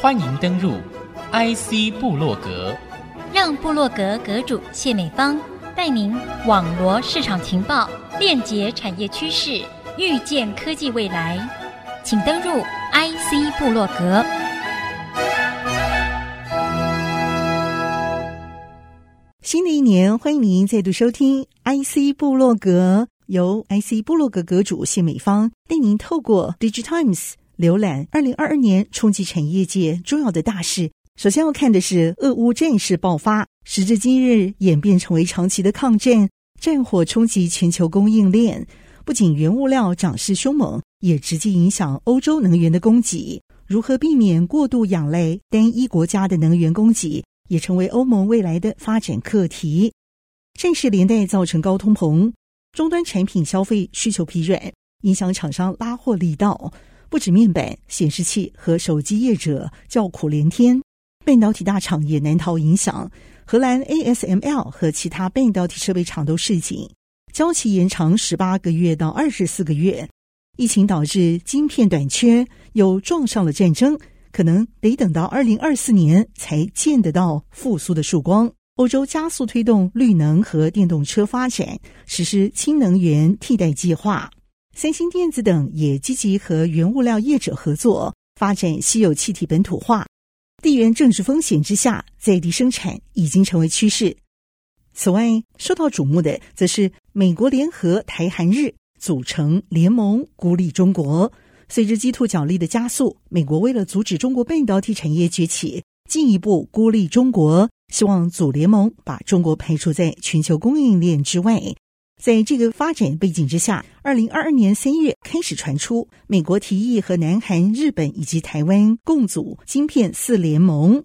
欢迎登入 IC 部落格，让部落格阁主谢美芳带您网罗市场情报，链接产业趋势，预见科技未来。请登入 IC 部落格。新的一年，欢迎您再度收听 IC 部落格，由 IC 部落格阁主谢美芳带您透过 DIGITIMES 浏览二零二二年冲击产业界重要的大事。首先要看的是俄乌战事爆发，时至今日演变成为长期的抗战，战火冲击全球供应链，不仅原物料涨势凶猛，也直接影响欧洲能源的供给。如何避免过度仰赖单一国家的能源供给，也成为欧盟未来的发展课题。战事连带造成高通膨，终端产品消费需求疲软，影响厂商拉货力道，不止面板、显示器和手机业者叫苦连天。半导体大厂也难逃影响，荷兰 ASML 和其他半导体设备厂都示警，交期延长十八个月到二十四个月。疫情导致晶片短缺，又撞上了战争，可能得等到二零二四年才见得到复苏的曙光。欧洲加速推动绿能和电动车发展，实施氢能源替代计划。三星电子等也积极和原物料业者合作，发展稀有气体本土化。地缘政治风险之下，在地生产已经成为趋势。此外，受到瞩目的则是美国联合台韩日组成联盟，孤立中国。随着 G2 角力的加速，美国为了阻止中国半导体产业崛起，进一步孤立中国，希望组联盟，把中国排除在全球供应链之外。在这个发展背景之下，二零二二年三月开始传出，美国提议和南韩、日本以及台湾共组晶片四联盟。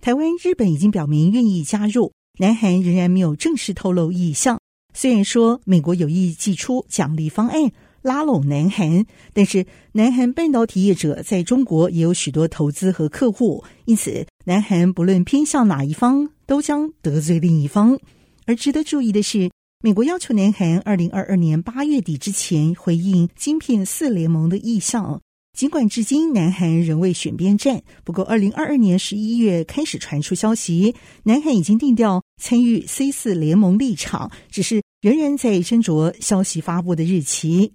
台湾、日本已经表明愿意加入，南韩仍然没有正式透露意向。虽然说美国有意寄出奖励方案拉拢南韩，但是南韩半导体业者在中国也有许多投资和客户，因此南韩不论偏向哪一方，都将得罪另一方。而值得注意的是，美国要求南韩二零二二年八月底之前回应晶片四联盟的意向。尽管至今南韩仍未选边站，不过二零二二年十一月开始传出消息，南韩已经定调参与 C 四联盟立场，只是仍然在斟酌消息发布的日期。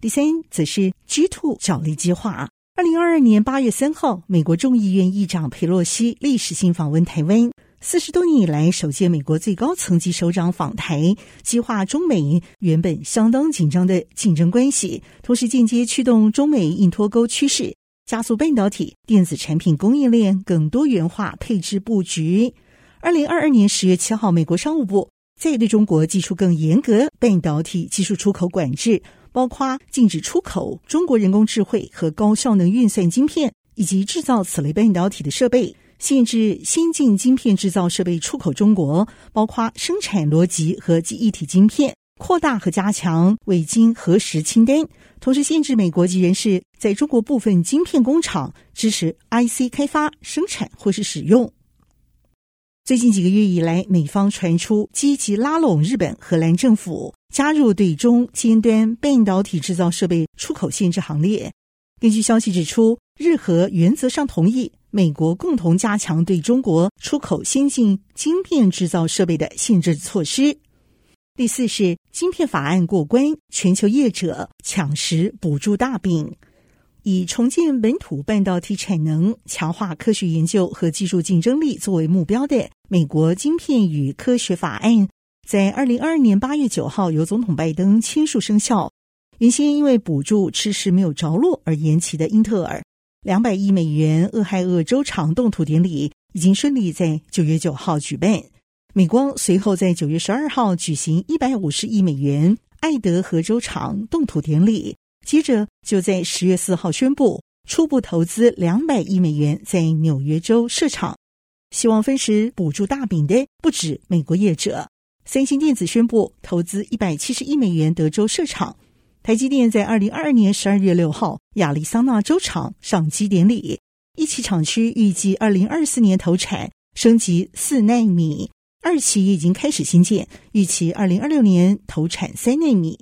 第三，则是 G2 角力计划。二零二二年八月三号，美国众议院议长佩洛西历史性访问台湾。四十多年以来，首届美国最高层级首长访台，激化中美原本相当紧张的竞争关系，同时间接驱动中美硬脱钩趋势，加速半导体电子产品供应链更多元化配置布局。二零二二年十月七号，美国商务部再对中国祭出更严格半导体技术出口管制，包括禁止出口中国人工智慧和高效能运算晶片，以及制造此类半导体的设备。限制先进晶片制造设备出口中国，包括生产逻辑和记忆体晶片，扩大和加强未经核实清单，同时限制美国籍人士在中国部分晶片工厂支持 IC 开发、生产或是使用。最近几个月以来，美方传出积极拉拢日本、荷兰政府加入对中尖端半导体制造设备出口限制行列。根据消息指出，日荷原则上同意。美国共同加强对中国出口先进晶片制造设备的限制措施。第四是晶片法案过关，全球业者抢食补助大饼。以重建本土半导体产能、强化科学研究和技术竞争力作为目标的美国晶片与科学法案，在二零二二年八月九号由总统拜登签署生效。原先因为补助迟迟没有着落而延期的英特尔。两百亿美元俄亥俄州厂动土典礼已经顺利在九月九号举办。美光随后在九月十二号举行一百五十亿美元爱德荷州厂动土典礼，接着就在十月四号宣布初步投资两百亿美元在纽约州设厂，希望分食补助大饼的不止美国业者。三星电子宣布投资一百七十亿美元德州设厂。台积电在二零二二年十二月六号亚利桑那州厂上机典礼，一期厂区预计二零二四年投产，升级四纳米；二期已经开始新建，预期二零二六年投产三纳米。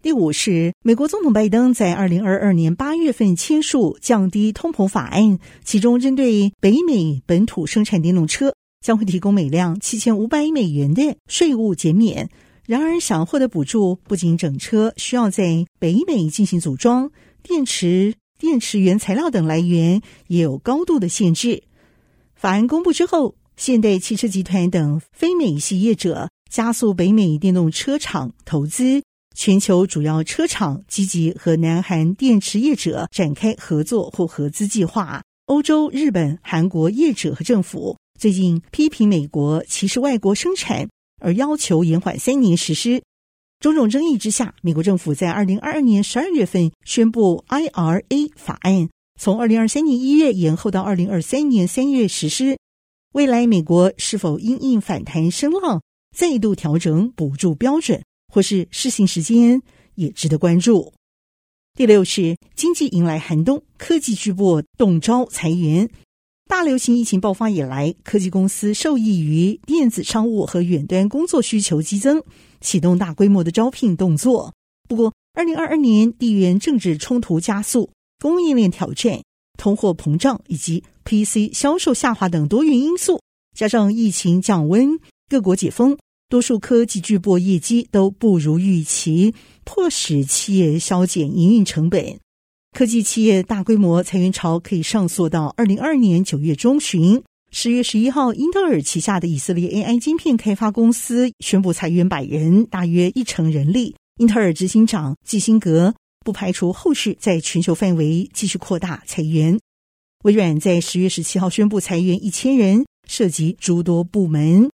第五是美国总统拜登在二零二二年八月份签署降低通膨法案，其中针对北美本土生产电动车将会提供每辆七千五百美元的税务减免。然而，想获得补助，不仅整车需要在北美进行组装，电池、电池原材料等来源也有高度的限制。法案公布之后，现代汽车集团等非美系业者加速北美电动车厂投资。全球主要车厂积极和南韩电池业者展开合作或合资计划。欧洲、日本、韩国业者和政府最近批评美国歧视外国生产，而要求延缓三年实施。种种争议之下，美国政府在二零二二年十二月份宣布 IRA 法案，从二零二三年一月延后到二零二三年三月实施。未来美国是否因应反弹声浪，再度调整补助标准？或是试行时间也值得关注。第六是经济迎来寒冬，科技巨擘动招裁员。大流行疫情爆发以来，科技公司受益于电子商务和远端工作需求激增，启动大规模的招聘动作。不过，二零二二年地缘政治冲突加速、供应链挑战、通货膨胀以及 PC 销售下滑等多元因素，加上疫情降温，各国解封。多数科技巨擘业绩都不如预期，迫使企业削减营运成本。科技企业大规模裁员潮可以上溯到二零二二年九月中旬。十月十一号，英特尔旗下的以色列 AI 晶片开发公司宣布裁员百人，大约一成人力。英特尔执行长基辛格不排除后续在全球范围继续扩大裁员。微软在十月十七号宣布裁员一千人，涉及诸多部门。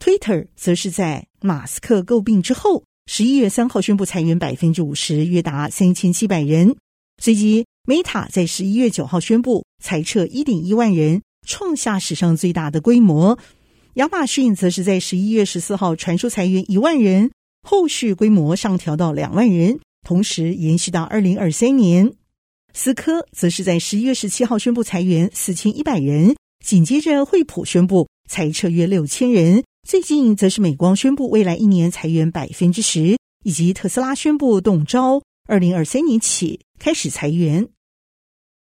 Twitter 则是在马斯克诟病之后，十一月三号宣布裁员百分之五十，约达三千七百人。随即，Meta 在十一月九号宣布裁撤一点一万人，创下史上最大的规模。亚马逊则是在十一月十四号传出裁员一万人，后续规模上调到两万人，同时延续到二零二三年。思科则是在十一月十七号宣布裁员四千一百人，紧接着惠普宣布裁撤约六千人。最近则是美光宣布未来一年裁员百分之十，以及特斯拉宣布动招，二零二三年起开始裁员。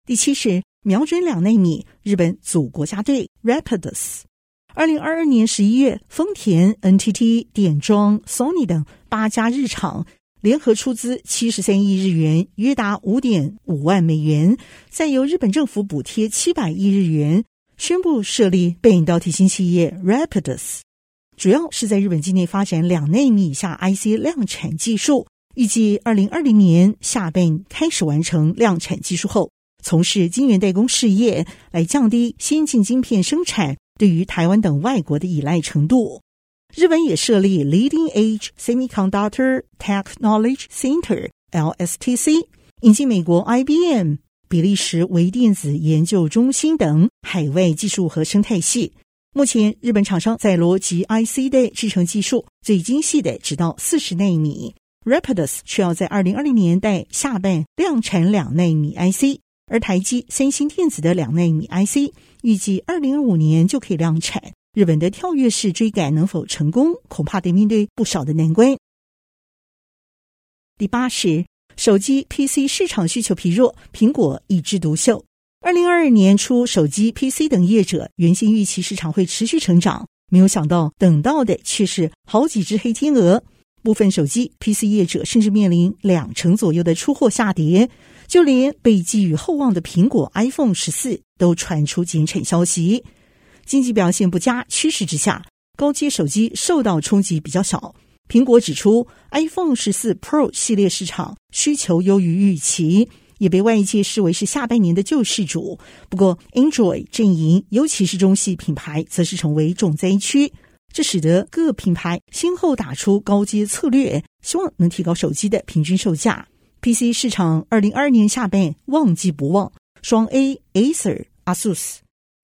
第七是瞄准两奈米，日本组国家队 Rapidus。二零二二年十一月，丰田、NTT、电装、Sony 等八家日厂联合出资七十三亿日元，约达五点五万美元，再由日本政府补贴七百亿日元，宣布设立半导体新企业 Rapidus。主要是在日本境内发展两奈米以下 IC 量产技术，预计二零二零年下半开始完成量产技术后，从事晶圆代工事业，来降低先进晶片生产对于台湾等外国的依赖程度。日本也设立 Leading Edge Semiconductor Technology Center（LSTC），引进美国 IBM、比利时微电子研究中心等海外技术和生态系。目前，日本厂商在逻辑 IC 的制程技术最精细的只到四十奈米，Rapidus 却要在二零二零年代下半量产两纳米 IC，而台积、三星电子的两纳米 IC 预计二零二五年就可以量产。日本的跳跃式追赶能否成功，恐怕得面对不少的难关。第八是手机 PC 市场需求疲弱，苹果一枝独秀。二零二二年初，手机、PC 等业者原先预期市场会持续成长，没有想到等到的却是好几只黑天鹅。部分手机、PC 业者甚至面临两成左右的出货下跌，就连被寄予厚望的苹果 iPhone 十四都传出减产消息。经济表现不佳趋势之下，高阶手机受到冲击比较小。苹果指出，iPhone 十四 Pro 系列市场需求优于预期。也被外界视为是下半年的救世主。不过，Android 阵营，尤其是中系品牌，则是成为重灾区。这使得各品牌先后打出高阶策略，希望能提高手机的平均售价。PC 市场二零二二年下半旺季不旺，双 A、Acer、ASUS、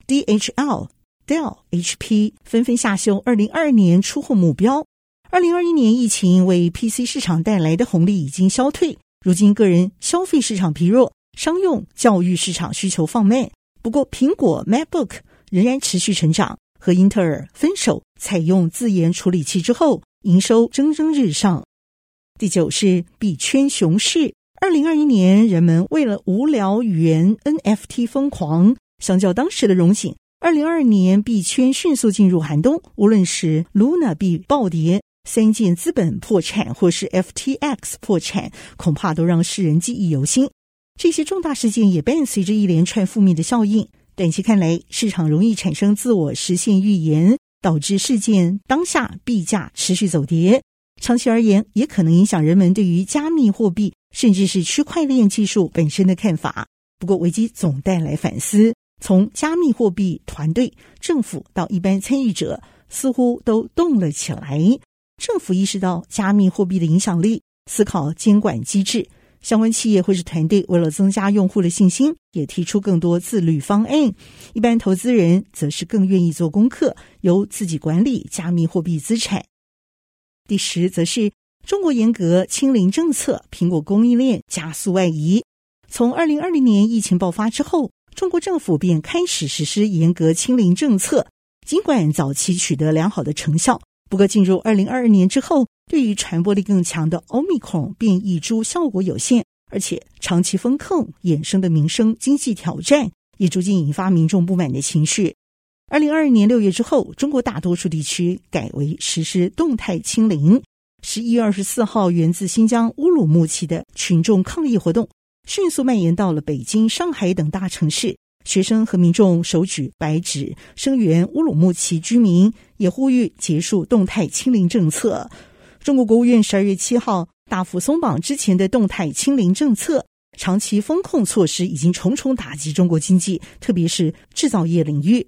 DHL、Dell、HP 纷纷下修二零二二年出货目标。二零二一年疫情为 PC 市场带来的红利已经消退。如今，个人消费市场疲弱，商用、教育市场需求放慢。不过，苹果 MacBook 仍然持续成长。和英特尔分手，采用自研处理器之后，营收蒸蒸日上。第九是币圈熊市。二零二一年，人们为了无聊元 NFT 疯狂，相较当时的荣景，二零二二年币圈迅速进入寒冬。无论是 Luna 币暴跌、三箭资本破产，或是 FTX 破产，恐怕都让世人记忆犹新。这些重大事件也伴随着一连串负面的效应。短期看来，市场容易产生自我实现预言，导致事件当下币价持续走跌。长期而言，也可能影响人们对于加密货币甚至是区块链技术本身的看法。不过，危机总带来反思。从加密货币团队、政府到一般参与者，似乎都动了起来。政府意识到加密货币的影响力，思考监管机制；相关企业或是团队为了增加用户的信心，也提出更多自律方案。一般投资人则是更愿意做功课，由自己管理加密货币资产。第十，则是中国严格清零政策，苹果供应链加速外移。从二零二零年疫情爆发之后。中国政府便开始实施严格清零政策，尽管早期取得良好的成效，不过进入二零二二年之后，对于传播力更强的奥密克戎变异株效果有限，而且长期封控衍生的民生经济挑战也逐渐引发民众不满的情绪。二零二二年六月之后，中国大多数地区改为实施动态清零。十一月二十四号，源自新疆乌鲁木齐的群众抗议活动。迅速蔓延到了北京、上海等大城市，学生和民众手举白纸声援乌鲁木齐居民，也呼吁结束动态清零政策。中国国务院十二月七号大幅松绑之前的动态清零政策，长期封控措施已经重重打击中国经济，特别是制造业领域。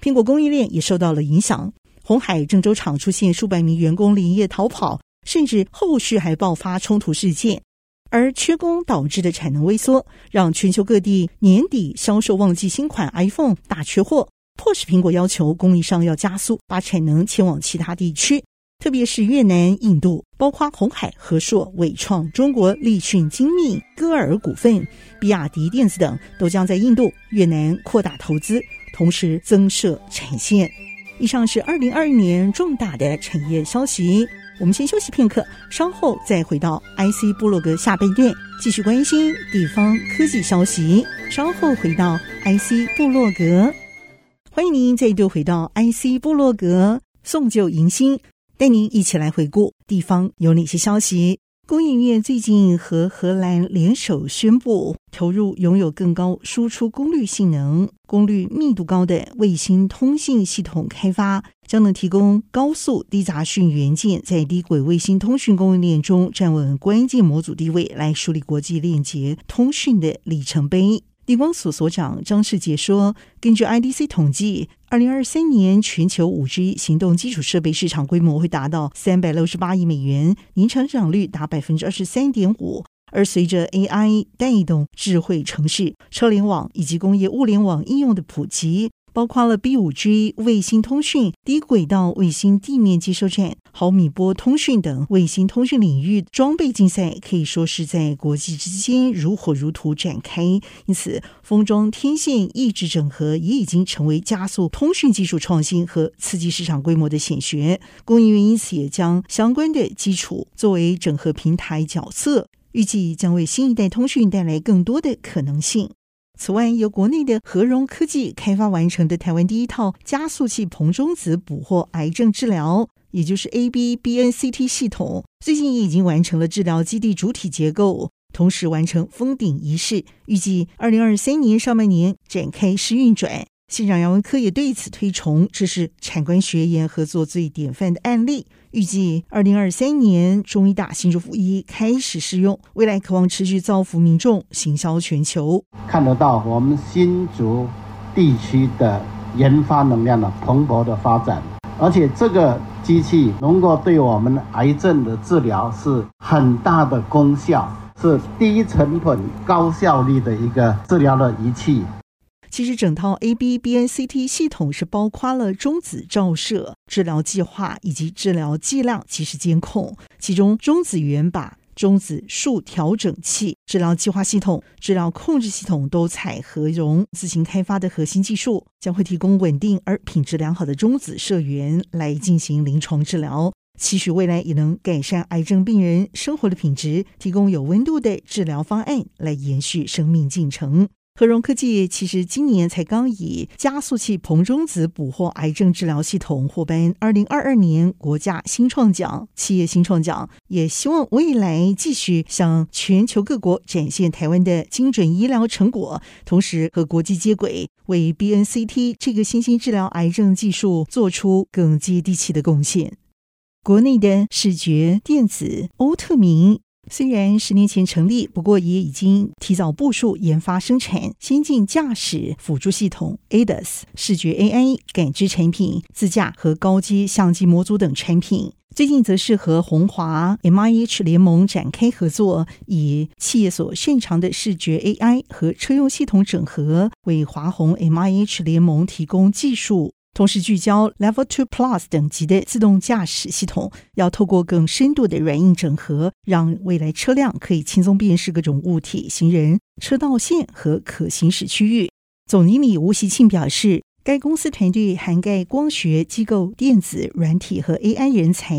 苹果供应链也受到了影响，红海郑州厂出现数百名员工连夜逃跑，甚至后续还爆发冲突事件。而缺工导致的产能萎缩，让全球各地年底销售旺季新款 iPhone 大缺货，迫使苹果要求供应商要加速把产能迁往其他地区，特别是越南、印度，包括鸿海、和硕、伟创、中国立讯精密、歌尔股份、比亚迪电子等，都将在印度、越南扩大投资，同时增设产线。以上是二零二二年重大的产业消息。我们先休息片刻，稍后再回到 IC 部落格下半段，继续关心地方科技消息。稍后回到 IC 部落格，欢迎您再度回到 IC 部落格，送旧迎新，带您一起来回顾地方有哪些消息。工研院最近和荷兰联手宣布，投入拥有更高输出功率性能、功率密度高的卫星通信系统开发，将能提供高速低杂讯元件在低轨卫星通讯供应链中站稳关键模组地位，来树立国际链接通讯的里程碑。地光所所长张世杰说：“根据 IDC 统计，二零二三年全球五 G 行动基础设备市场规模会达到三百六十八亿美元，年成长率达百分之二十三点五。而随着 AI 带动智慧城市、车联网以及工业物联网应用的普及。”包括了 B5G 卫星通讯、低轨道卫星地面接收站、毫米波通讯等卫星通讯领域装备竞赛，可以说是在国际之间如火如荼展开。因此，封装天线异质整合也已经成为加速通讯技术创新和刺激市场规模的显学。供应链因此也将相关的基础作为整合平台角色，预计将为新一代通讯带来更多的可能性。此外，由国内的和融科技开发完成的台湾第一套加速器硼中子捕获癌症治疗，也就是 ABBNCT 系统，最近也已经完成了治疗基地主体结构，同时完成封顶仪式，预计二零二三年上半年展开试运转。县长杨文科也对此推崇，这是产官学研合作最典范的案例。预计二零二三年中医大新竹附一开始试用，未来渴望持续造福民众，行销全球。看得到我们新竹地区的研发能量的蓬勃的发展，而且这个机器能够对我们癌症的治疗是很大的功效，是低成本高效率的一个治疗的仪器。其实，整套 ABBNCT 系统是包括了中子照射、治疗计划以及治疗剂量及时监控。其中，中子源靶、中子束调整器、治疗计划系统、治疗控制系统都采和荣自行开发的核心技术，将会提供稳定而品质良好的中子射源来进行临床治疗。期许未来也能改善癌症病人生活的品质，提供有温度的治疗方案，来延续生命进程。和荣科技其实今年才刚以加速器硼中子捕获癌症治疗系统获颁二零二二年国家新创奖、企业新创奖，也希望未来继续向全球各国展现台湾的精准医疗成果，同时和国际接轨，为 BNCT 这个新兴治疗癌症技术做出更接地气的贡献。国内的视觉电子欧特明。虽然十年前成立，不过也已经提早部署研发生产先进驾驶辅助系统 ADAS、视觉 AI 感知产品、自驾和高阶相机模组等产品。最近则是和鸿华 MIH 联盟展开合作，以企业所擅长的视觉 AI 和车用系统整合，为华鸿 MIH 联盟提供技术。同时聚焦 Level Two Plus 等级的自动驾驶系统，要透过更深度的软硬整合，让未来车辆可以轻松辨识各种物体、行人、车道线和可行驶区域。总经理吴锡庆表示，该公司团队涵盖光学、机构、电子、软体和 AI 人才，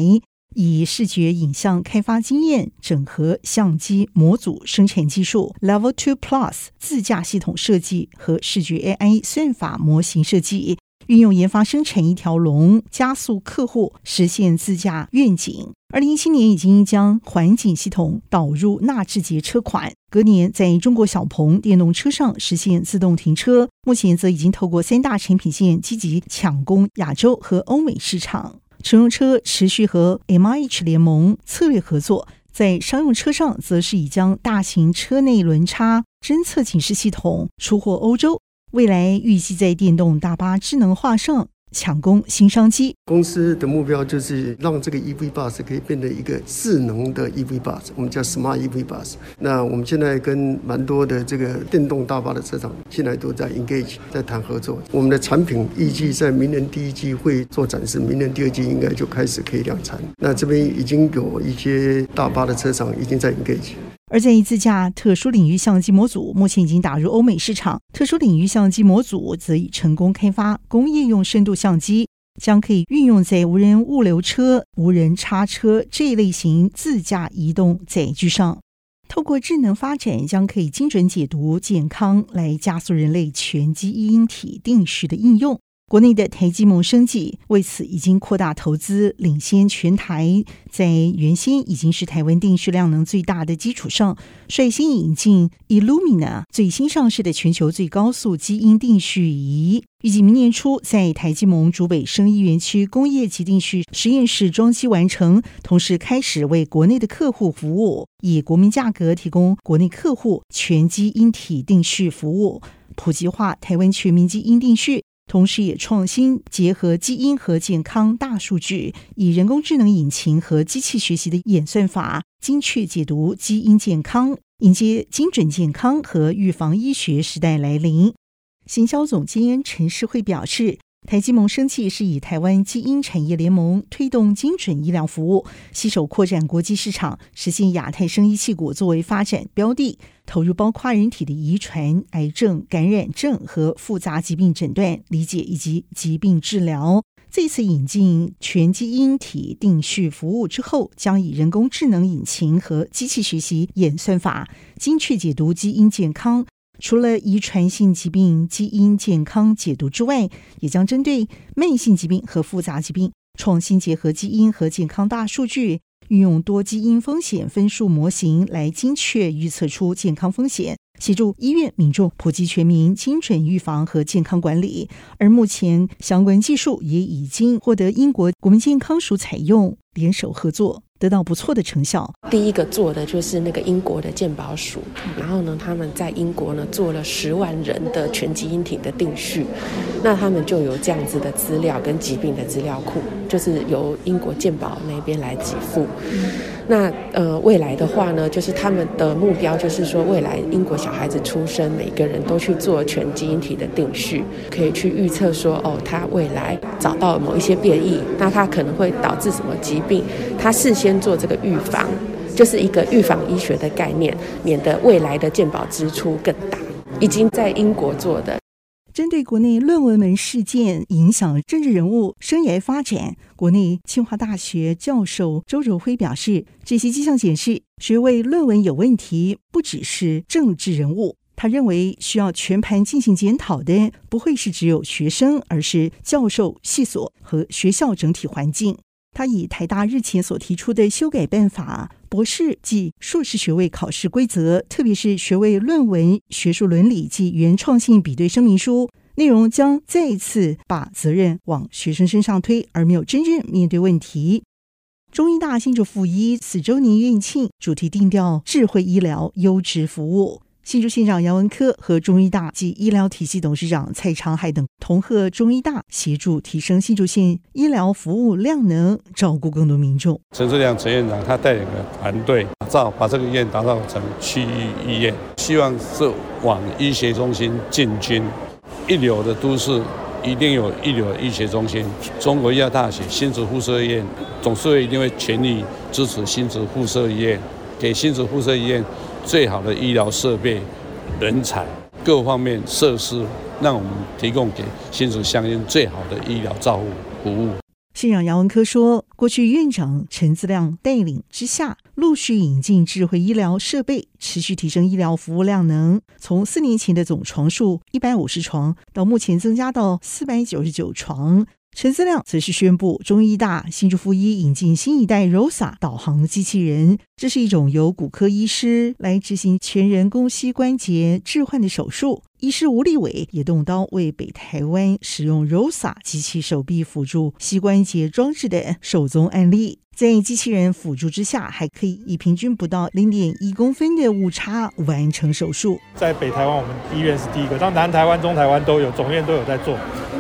以视觉影像开发经验整合相机模组生产技术、Level Two Plus 自驾系统设计和视觉 AI 算法模型设计。运用研发生产一条龙，加速客户实现自驾愿景。二零一七年已经将环景系统导入纳智捷车款，隔年在中国小鹏电动车上实现自动停车。目前则已经透过三大产品线积极抢攻亚洲和欧美市场。乘用车持续和 MIH 联盟策略合作，在商用车上则是已将大型车内轮差侦测警示系统出货欧洲。未来预计在电动大巴智能化上抢攻新商机。公司的目标就是让这个 EV Bus 可以变成一个智能的 EV Bus，我们叫 Smart EV Bus。那我们现在跟蛮多的这个电动大巴的车厂现在都在 engage，在谈合作。我们的产品预计在明年第一季会做展示，明年第二季应该就开始可以量产。那这边已经有一些大巴的车厂已经在 engage。而在一自驾特殊领域相机模组，目前已经打入欧美市场。特殊领域相机模组则已成功开发工业用深度相机，将可以运用在无人物流车、无人叉车这一类型自驾移动载具上。透过智能发展，将可以精准解读健康，来加速人类全基因体定时的应用。国内的台积梦生技为此已经扩大投资，领先全台，在原先已经是台湾定序量能最大的基础上，率先引进 Illumina 最新上市的全球最高速基因定序仪，预计明年初在台积梦竹北生医园区工业级定序实验室装机完成，同时开始为国内的客户服务，以国民价格提供国内客户全基因体定序服务，普及化台湾全民基因定序。同时，也创新结合基因和健康大数据，以人工智能引擎和机器学习的演算法，精确解读基因健康，迎接精准健康和预防医学时代来临。行销总监陈世慧表示。台积盟生技是以台湾基因产业联盟推动精准医疗服务，携手扩展国际市场，实现亚太生医矽谷作为发展标的，投入包括人体的遗传、癌症、感染症和复杂疾病诊断、理解以及疾病治疗。这次引进全基因体定序服务之后，将以人工智能引擎和机器学习演算法，精确解读基因健康。除了遗传性疾病基因健康解读之外，也将针对慢性疾病和复杂疾病，创新结合基因和健康大数据，运用多基因风险分数模型来精确预测出健康风险，协助医院民众普及全民精准预防和健康管理。而目前相关技术也已经获得英国国民健康署采用，联手合作。得到不错的成效。第一个做的就是那个英国的鉴宝署，然后呢，他们在英国呢做了十万人的全基因体的定序，那他们就有这样子的资料跟疾病的资料库，就是由英国鉴宝那边来给付。那呃，未来的话呢，就是他们的目标就是说，未来英国小孩子出生，每个人都去做全基因体的定序，可以去预测说，哦，他未来找到某一些变异，那他可能会导致什么疾病，他事先做这个预防，就是一个预防医学的概念，免得未来的健保支出更大。已经在英国做的。针对国内论文门事件影响政治人物生涯发展，国内清华大学教授周柔辉表示，这些迹象显示学位论文有问题，不只是政治人物。他认为需要全盘进行检讨的，不会是只有学生，而是教授、系所和学校整体环境。他以台大日前所提出的修改办法、博士及硕士学位考试规则，特别是学位论文学术伦理及原创性比对声明书内容，将再一次把责任往学生身上推，而没有真正面对问题。中医大新竹附一四周年院庆主题定调：智慧医疗，优质服务。新竹县长杨文科和中医大及医疗体系董事长蔡长海等同贺中医大协助提升新竹县医疗服务量能，照顾更多民众。陈志亮陈院长他带领的团队打造，把这个医院打造成区域医院，希望是往医学中心进军。一流的都市一定有一流的医学中心。中国医药大学新竹附设医院董事会一定会全力支持新竹附设医院，给新竹附设医院。最好的医疗设备、人才、各方面设施，让我们提供给新竹乡亲最好的医疗照护服务。县长杨文科说，过去院长陈自亮带领之下，陆续引进智慧医疗设备，持续提升医疗服务量能。从四年前的总床数一百五十床，到目前增加到四百九十九床。陈思亮则是宣布，中医大新竹附一引进新一代 ROSA 导航机器人，这是一种由骨科医师来执行全人工膝关节置换的手术。医师吴立伟也动刀为北台湾使用 ROSA 机器手臂辅助膝关节装置的首宗案例。在机器人辅助之下，还可以以平均不到零点一公分的误差完成手术。在北台湾，我们医院是第一个，当南台湾、中台湾都有，总院都有在做。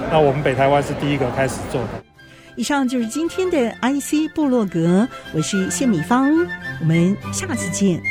那我们北台湾是第一个开始做的。以上就是今天的 IC 部落格，我是谢米芳，我们下次见。